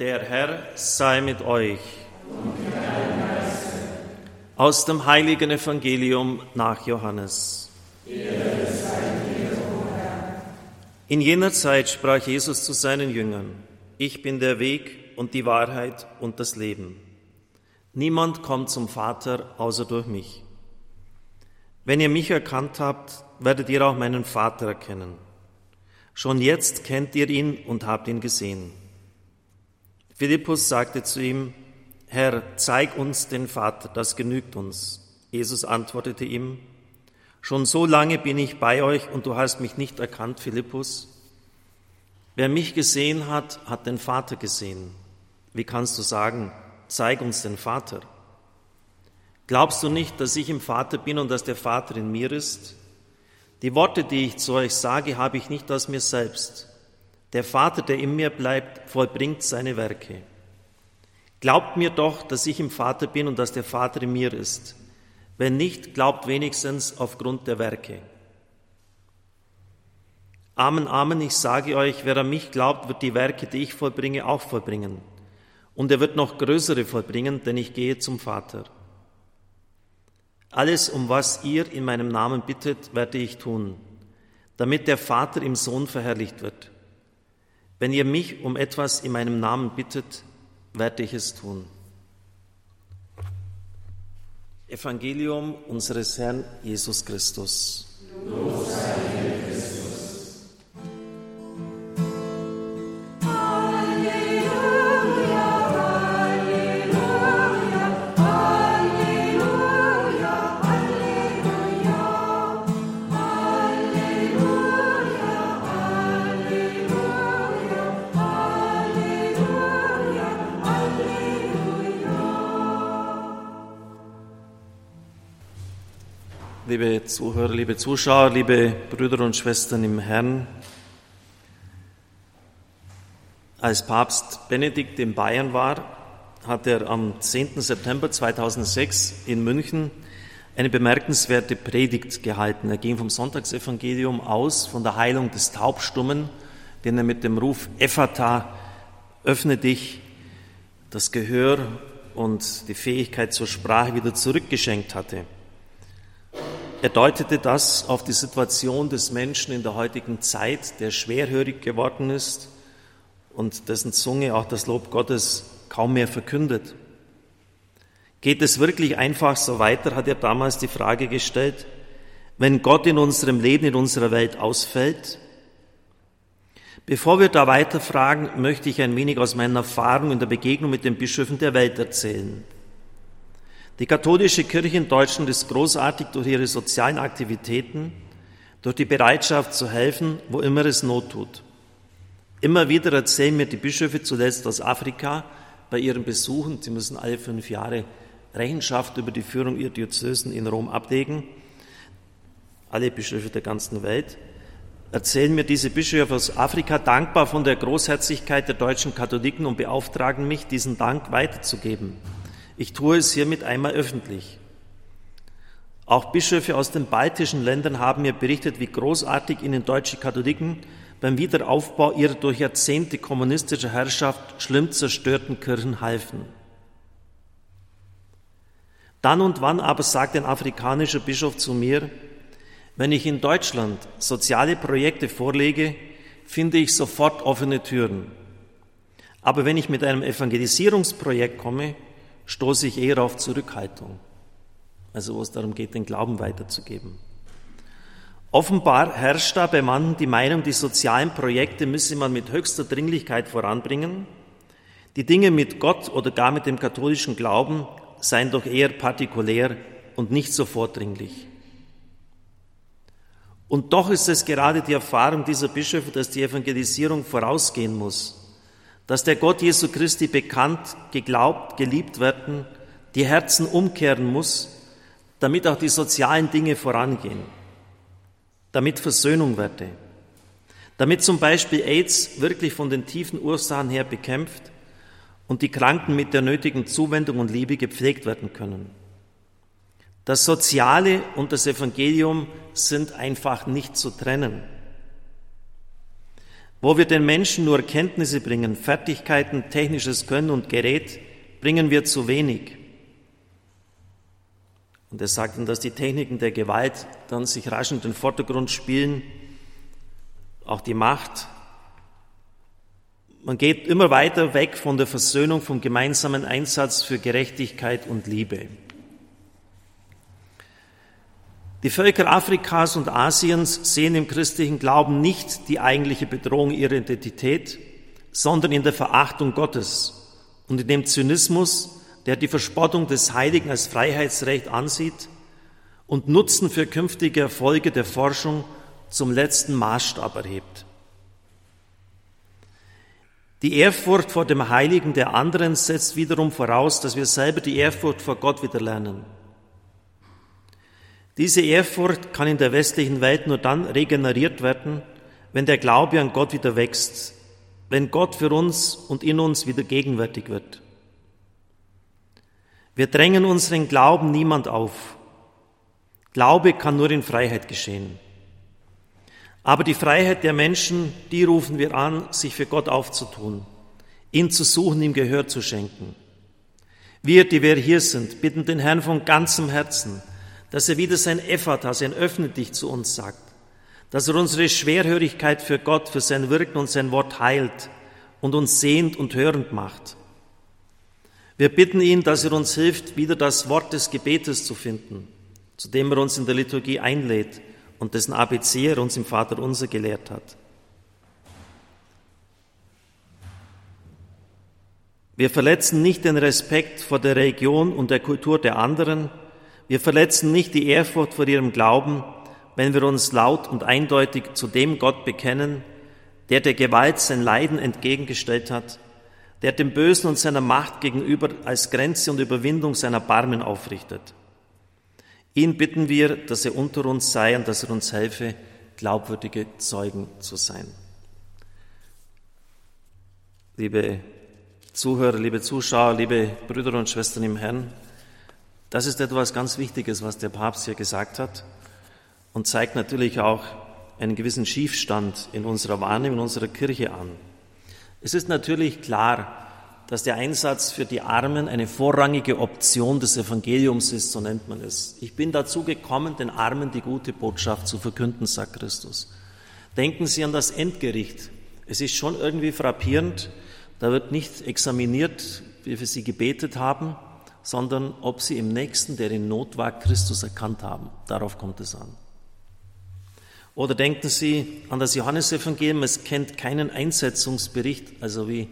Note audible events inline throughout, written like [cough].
Der Herr sei mit euch. Aus dem heiligen Evangelium nach Johannes. In jener Zeit sprach Jesus zu seinen Jüngern, ich bin der Weg und die Wahrheit und das Leben. Niemand kommt zum Vater außer durch mich. Wenn ihr mich erkannt habt, werdet ihr auch meinen Vater erkennen. Schon jetzt kennt ihr ihn und habt ihn gesehen. Philippus sagte zu ihm, Herr, zeig uns den Vater, das genügt uns. Jesus antwortete ihm, Schon so lange bin ich bei euch und du hast mich nicht erkannt, Philippus. Wer mich gesehen hat, hat den Vater gesehen. Wie kannst du sagen, zeig uns den Vater? Glaubst du nicht, dass ich im Vater bin und dass der Vater in mir ist? Die Worte, die ich zu euch sage, habe ich nicht aus mir selbst. Der Vater, der in mir bleibt, vollbringt seine Werke. Glaubt mir doch, dass ich im Vater bin und dass der Vater in mir ist. Wenn nicht, glaubt wenigstens aufgrund der Werke. Amen, Amen, ich sage euch, wer an mich glaubt, wird die Werke, die ich vollbringe, auch vollbringen. Und er wird noch größere vollbringen, denn ich gehe zum Vater. Alles, um was ihr in meinem Namen bittet, werde ich tun, damit der Vater im Sohn verherrlicht wird. Wenn ihr mich um etwas in meinem Namen bittet, werde ich es tun. Evangelium unseres Herrn Jesus Christus. Liebe Zuhörer, liebe Zuschauer, liebe Brüder und Schwestern im Herrn. Als Papst Benedikt in Bayern war, hat er am 10. September 2006 in München eine bemerkenswerte Predigt gehalten. Er ging vom Sonntagsevangelium aus, von der Heilung des Taubstummen, den er mit dem Ruf Ephata, öffne dich, das Gehör und die Fähigkeit zur Sprache wieder zurückgeschenkt hatte. Er deutete das auf die Situation des Menschen in der heutigen Zeit, der schwerhörig geworden ist und dessen Zunge auch das Lob Gottes kaum mehr verkündet. Geht es wirklich einfach so weiter, hat er damals die Frage gestellt, wenn Gott in unserem Leben, in unserer Welt ausfällt? Bevor wir da weiter fragen, möchte ich ein wenig aus meiner Erfahrung in der Begegnung mit den Bischöfen der Welt erzählen. Die katholische Kirche in Deutschland ist großartig durch ihre sozialen Aktivitäten, durch die Bereitschaft zu helfen, wo immer es Not tut. Immer wieder erzählen mir die Bischöfe, zuletzt aus Afrika, bei ihren Besuchen, sie müssen alle fünf Jahre Rechenschaft über die Führung ihrer Diözesen in Rom ablegen, alle Bischöfe der ganzen Welt, erzählen mir diese Bischöfe aus Afrika dankbar von der Großherzigkeit der deutschen Katholiken und beauftragen mich, diesen Dank weiterzugeben. Ich tue es hiermit einmal öffentlich. Auch Bischöfe aus den baltischen Ländern haben mir berichtet, wie großartig ihnen deutsche Katholiken beim Wiederaufbau ihrer durch Jahrzehnte kommunistischer Herrschaft schlimm zerstörten Kirchen halfen. Dann und wann aber sagt ein afrikanischer Bischof zu mir, wenn ich in Deutschland soziale Projekte vorlege, finde ich sofort offene Türen. Aber wenn ich mit einem Evangelisierungsprojekt komme, stoße ich eher auf Zurückhaltung. Also wo es darum geht, den Glauben weiterzugeben. Offenbar herrscht da bei manchen die Meinung, die sozialen Projekte müsse man mit höchster Dringlichkeit voranbringen. Die Dinge mit Gott oder gar mit dem katholischen Glauben seien doch eher partikulär und nicht so vordringlich. Und doch ist es gerade die Erfahrung dieser Bischöfe, dass die Evangelisierung vorausgehen muss dass der Gott Jesu Christi bekannt, geglaubt, geliebt werden, die Herzen umkehren muss, damit auch die sozialen Dinge vorangehen, damit Versöhnung werde, damit zum Beispiel AIDS wirklich von den tiefen Ursachen her bekämpft und die Kranken mit der nötigen Zuwendung und Liebe gepflegt werden können. Das Soziale und das Evangelium sind einfach nicht zu trennen. Wo wir den Menschen nur Kenntnisse bringen, Fertigkeiten, technisches Können und Gerät, bringen wir zu wenig. Und er sagt dann, dass die Techniken der Gewalt dann sich rasch in den Vordergrund spielen, auch die Macht. Man geht immer weiter weg von der Versöhnung, vom gemeinsamen Einsatz für Gerechtigkeit und Liebe. Die Völker Afrikas und Asiens sehen im christlichen Glauben nicht die eigentliche Bedrohung ihrer Identität, sondern in der Verachtung Gottes und in dem Zynismus, der die Verspottung des Heiligen als Freiheitsrecht ansieht und Nutzen für künftige Erfolge der Forschung zum letzten Maßstab erhebt. Die Ehrfurcht vor dem Heiligen der anderen setzt wiederum voraus, dass wir selber die Ehrfurcht vor Gott wieder lernen. Diese Ehrfurcht kann in der westlichen Welt nur dann regeneriert werden, wenn der Glaube an Gott wieder wächst, wenn Gott für uns und in uns wieder gegenwärtig wird. Wir drängen unseren Glauben niemand auf. Glaube kann nur in Freiheit geschehen. Aber die Freiheit der Menschen, die rufen wir an, sich für Gott aufzutun, ihn zu suchen, ihm Gehör zu schenken. Wir, die wir hier sind, bitten den Herrn von ganzem Herzen, dass er wieder sein Ephata, sein Öffne zu uns sagt, dass er unsere Schwerhörigkeit für Gott, für sein Wirken und sein Wort heilt und uns sehend und hörend macht. Wir bitten ihn, dass er uns hilft, wieder das Wort des Gebetes zu finden, zu dem er uns in der Liturgie einlädt und dessen ABC er uns im Vater unser gelehrt hat. Wir verletzen nicht den Respekt vor der Religion und der Kultur der anderen, wir verletzen nicht die Ehrfurcht vor ihrem Glauben, wenn wir uns laut und eindeutig zu dem Gott bekennen, der der Gewalt sein Leiden entgegengestellt hat, der dem Bösen und seiner Macht gegenüber als Grenze und Überwindung seiner Barmen aufrichtet. Ihn bitten wir, dass er unter uns sei und dass er uns helfe, glaubwürdige Zeugen zu sein. Liebe Zuhörer, liebe Zuschauer, liebe Brüder und Schwestern im Herrn, das ist etwas ganz Wichtiges, was der Papst hier gesagt hat und zeigt natürlich auch einen gewissen Schiefstand in unserer Wahrnehmung, in unserer Kirche an. Es ist natürlich klar, dass der Einsatz für die Armen eine vorrangige Option des Evangeliums ist, so nennt man es. Ich bin dazu gekommen, den Armen die gute Botschaft zu verkünden, sagt Christus. Denken Sie an das Endgericht. Es ist schon irgendwie frappierend, da wird nicht examiniert, wie wir sie gebetet haben, sondern ob sie im Nächsten, der in Not war, Christus erkannt haben. Darauf kommt es an. Oder denken Sie an das Johannesevangelium, es kennt keinen Einsetzungsbericht, also wie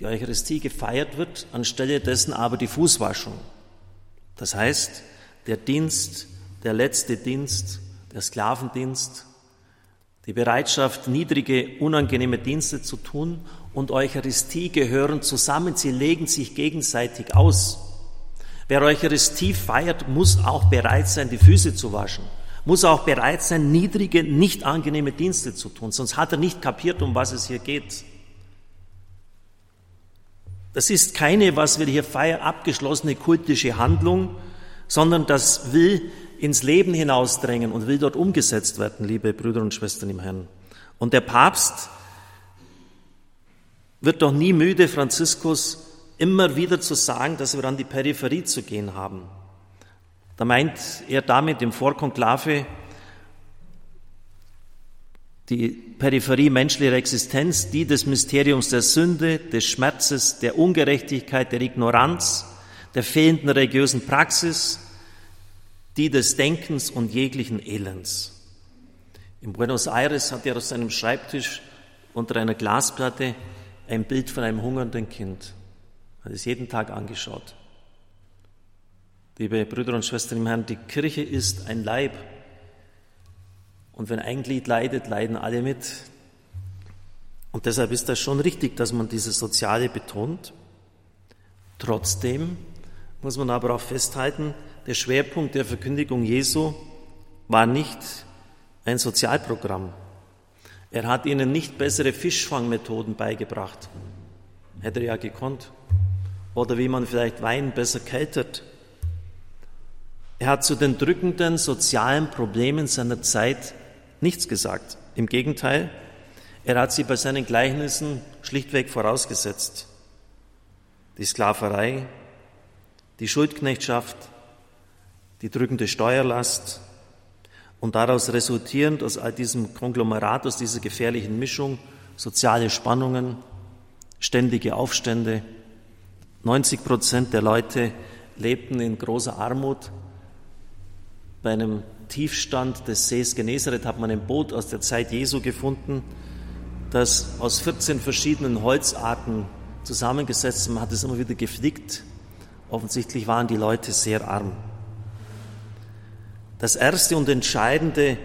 die Eucharistie gefeiert wird, anstelle dessen aber die Fußwaschung. Das heißt, der Dienst, der letzte Dienst, der Sklavendienst, die Bereitschaft, niedrige, unangenehme Dienste zu tun und Eucharistie gehören zusammen, sie legen sich gegenseitig aus. Wer Eucharistie feiert, muss auch bereit sein, die Füße zu waschen, muss auch bereit sein, niedrige, nicht angenehme Dienste zu tun, sonst hat er nicht kapiert, um was es hier geht. Das ist keine, was wir hier feiern, abgeschlossene kultische Handlung, sondern das will ins Leben hinausdrängen und will dort umgesetzt werden, liebe Brüder und Schwestern im Herrn. Und der Papst wird doch nie müde, Franziskus immer wieder zu sagen, dass wir an die Peripherie zu gehen haben. Da meint er damit im Vorkonklave die Peripherie menschlicher Existenz, die des Mysteriums der Sünde, des Schmerzes, der Ungerechtigkeit, der Ignoranz, der fehlenden religiösen Praxis, die des Denkens und jeglichen Elends. In Buenos Aires hat er auf seinem Schreibtisch unter einer Glasplatte ein Bild von einem hungernden Kind. Hat es jeden Tag angeschaut. Liebe Brüder und Schwestern im Herrn, die Kirche ist ein Leib. Und wenn ein Glied leidet, leiden alle mit. Und deshalb ist das schon richtig, dass man dieses Soziale betont. Trotzdem muss man aber auch festhalten, der Schwerpunkt der Verkündigung Jesu war nicht ein Sozialprogramm. Er hat ihnen nicht bessere Fischfangmethoden beigebracht. Hätte er ja gekonnt oder wie man vielleicht Wein besser kältet. Er hat zu den drückenden sozialen Problemen seiner Zeit nichts gesagt. Im Gegenteil, Er hat sie bei seinen Gleichnissen schlichtweg vorausgesetzt. Die Sklaverei, die Schuldknechtschaft, die drückende Steuerlast und daraus resultierend aus all diesem Konglomerat, aus dieser gefährlichen Mischung, soziale Spannungen, ständige Aufstände. 90 Prozent der Leute lebten in großer Armut. Bei einem Tiefstand des Sees Genezareth hat man ein Boot aus der Zeit Jesu gefunden, das aus 14 verschiedenen Holzarten zusammengesetzt Man hat es immer wieder geflickt. Offensichtlich waren die Leute sehr arm. Das erste und entscheidende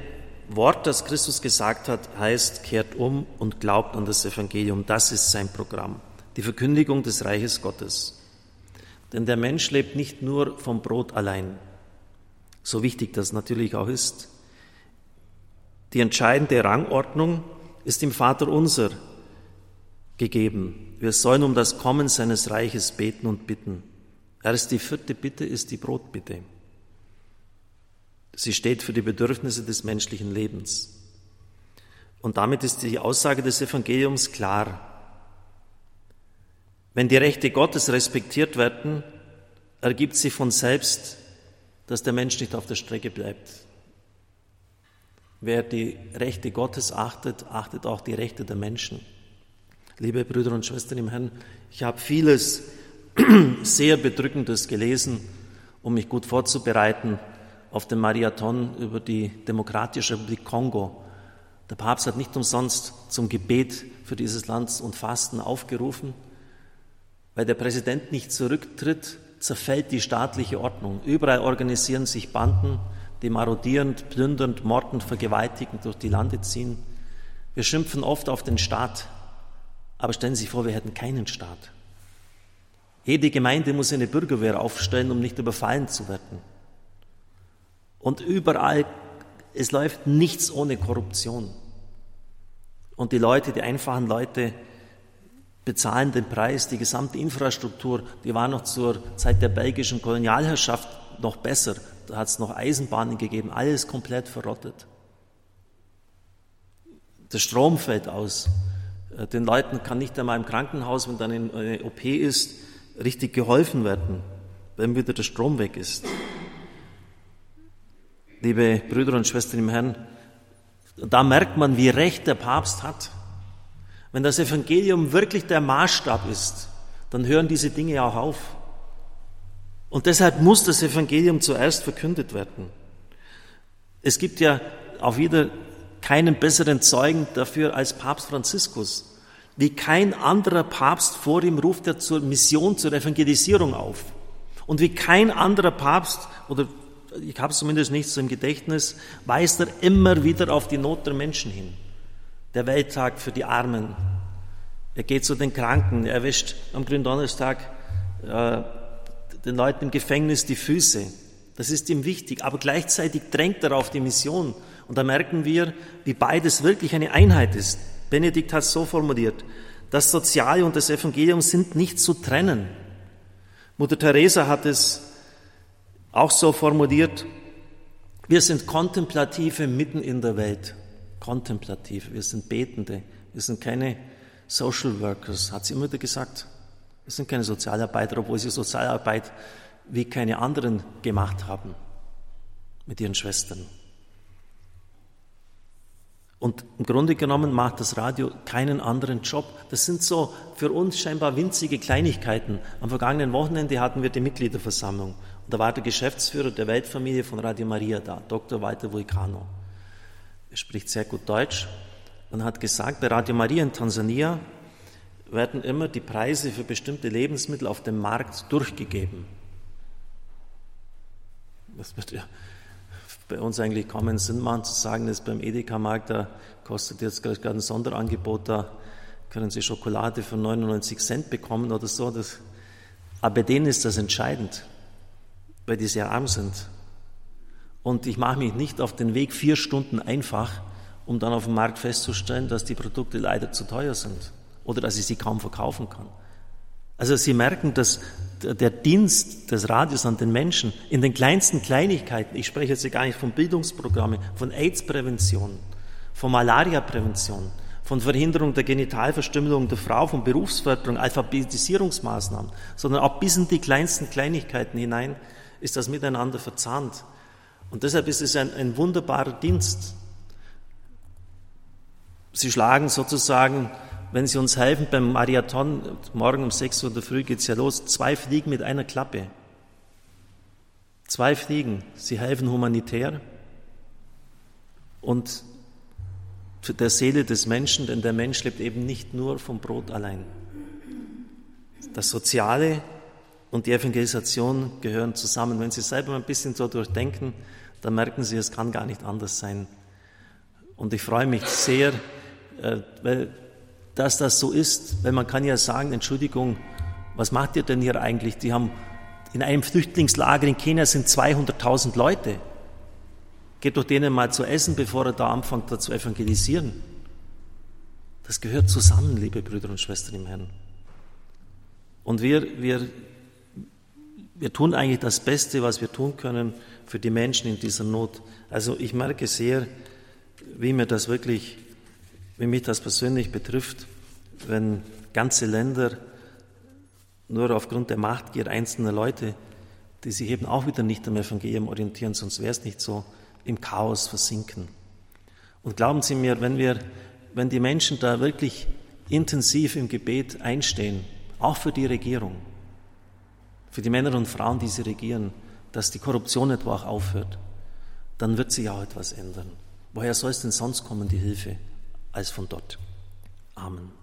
Wort, das Christus gesagt hat, heißt, kehrt um und glaubt an das Evangelium. Das ist sein Programm. Die Verkündigung des Reiches Gottes. Denn der Mensch lebt nicht nur vom Brot allein, so wichtig das natürlich auch ist. Die entscheidende Rangordnung ist im Vater unser gegeben. Wir sollen um das Kommen seines Reiches beten und bitten. Erst die vierte Bitte ist die Brotbitte. Sie steht für die Bedürfnisse des menschlichen Lebens. Und damit ist die Aussage des Evangeliums klar. Wenn die Rechte Gottes respektiert werden, ergibt sich von selbst, dass der Mensch nicht auf der Strecke bleibt. Wer die Rechte Gottes achtet, achtet auch die Rechte der Menschen. Liebe Brüder und Schwestern im Herrn, ich habe vieles [clears throat] sehr Bedrückendes gelesen, um mich gut vorzubereiten auf dem Marathon über die Demokratische Republik Kongo. Der Papst hat nicht umsonst zum Gebet für dieses Land und Fasten aufgerufen. Weil der Präsident nicht zurücktritt, zerfällt die staatliche Ordnung. Überall organisieren sich Banden, die marodierend, plündernd, mordend, vergewaltigend durch die Lande ziehen. Wir schimpfen oft auf den Staat, aber stellen Sie sich vor, wir hätten keinen Staat. Jede Gemeinde muss eine Bürgerwehr aufstellen, um nicht überfallen zu werden. Und überall, es läuft nichts ohne Korruption. Und die Leute, die einfachen Leute, bezahlen den Preis. Die gesamte Infrastruktur, die war noch zur Zeit der belgischen Kolonialherrschaft noch besser. Da hat es noch Eisenbahnen gegeben, alles komplett verrottet. Der Strom fällt aus. Äh, den Leuten kann nicht einmal im Krankenhaus, wenn dann eine OP ist, richtig geholfen werden, wenn wieder der Strom weg ist liebe Brüder und Schwestern im Herrn, da merkt man, wie recht der Papst hat. Wenn das Evangelium wirklich der Maßstab ist, dann hören diese Dinge auch auf. Und deshalb muss das Evangelium zuerst verkündet werden. Es gibt ja auch wieder keinen besseren Zeugen dafür als Papst Franziskus. Wie kein anderer Papst vor ihm ruft er zur Mission, zur Evangelisierung auf. Und wie kein anderer Papst oder ich habe es zumindest nicht so im Gedächtnis, weist er immer wieder auf die Not der Menschen hin. Der Welttag für die Armen. Er geht zu den Kranken, er wäscht am Gründonnerstag äh, den Leuten im Gefängnis die Füße. Das ist ihm wichtig, aber gleichzeitig drängt er auf die Mission. Und da merken wir, wie beides wirklich eine Einheit ist. Benedikt hat es so formuliert, das Soziale und das Evangelium sind nicht zu trennen. Mutter Teresa hat es auch so formuliert, wir sind Kontemplative mitten in der Welt. Kontemplative, wir sind Betende, wir sind keine Social Workers, hat sie immer wieder gesagt. Wir sind keine Sozialarbeiter, obwohl sie Sozialarbeit wie keine anderen gemacht haben mit ihren Schwestern. Und im Grunde genommen macht das Radio keinen anderen Job. Das sind so für uns scheinbar winzige Kleinigkeiten. Am vergangenen Wochenende hatten wir die Mitgliederversammlung. Und da war der Geschäftsführer der Weltfamilie von Radio Maria da, Dr. Walter Vulcano. Er spricht sehr gut Deutsch und hat gesagt, bei Radio Maria in Tansania werden immer die Preise für bestimmte Lebensmittel auf dem Markt durchgegeben. Das wird ja bei uns eigentlich kaum einen Sinn machen zu sagen, dass beim Edeka-Markt, da kostet jetzt gerade ein Sonderangebot, da können Sie Schokolade für 99 Cent bekommen oder so. Das, aber bei denen ist das entscheidend, weil die sehr arm sind. Und ich mache mich nicht auf den Weg vier Stunden einfach, um dann auf dem Markt festzustellen, dass die Produkte leider zu teuer sind oder dass ich sie kaum verkaufen kann. Also Sie merken, dass der Dienst des Radios an den Menschen in den kleinsten Kleinigkeiten, ich spreche jetzt gar nicht von Bildungsprogrammen, von AIDS-Prävention, von Malaria-Prävention, von Verhinderung der Genitalverstümmelung der Frau, von Berufsförderung, Alphabetisierungsmaßnahmen, sondern auch bis in die kleinsten Kleinigkeiten hinein ist das miteinander verzahnt. Und deshalb ist es ein, ein wunderbarer Dienst. Sie schlagen sozusagen, wenn Sie uns helfen beim Marathon, morgen um 6 Uhr in der Früh geht es ja los, zwei Fliegen mit einer Klappe. Zwei Fliegen. Sie helfen humanitär und der Seele des Menschen, denn der Mensch lebt eben nicht nur vom Brot allein. Das Soziale und die Evangelisation gehören zusammen. Wenn Sie selber ein bisschen so durchdenken, dann merken Sie, es kann gar nicht anders sein. Und ich freue mich sehr, äh, dass das so ist, weil man kann ja sagen, Entschuldigung, was macht ihr denn hier eigentlich? Die haben in einem Flüchtlingslager in Kenia sind 200.000 Leute. Geht doch denen mal zu essen, bevor er da anfängt, da zu evangelisieren. Das gehört zusammen, liebe Brüder und Schwestern im Herrn. Und wir, wir, wir tun eigentlich das Beste, was wir tun können für die Menschen in dieser Not. Also ich merke sehr, wie mir das wirklich, wie mich das persönlich betrifft, wenn ganze Länder nur aufgrund der Machtgier einzelner Leute, die sich eben auch wieder nicht am Evangelium orientieren, sonst wäre es nicht so, im Chaos versinken. Und glauben Sie mir, wenn wir, wenn die Menschen da wirklich intensiv im Gebet einstehen, auch für die Regierung, für die Männer und Frauen, die sie regieren, dass die Korruption etwa auch aufhört, dann wird sich auch etwas ändern. Woher soll es denn sonst kommen, die Hilfe, als von dort? Amen.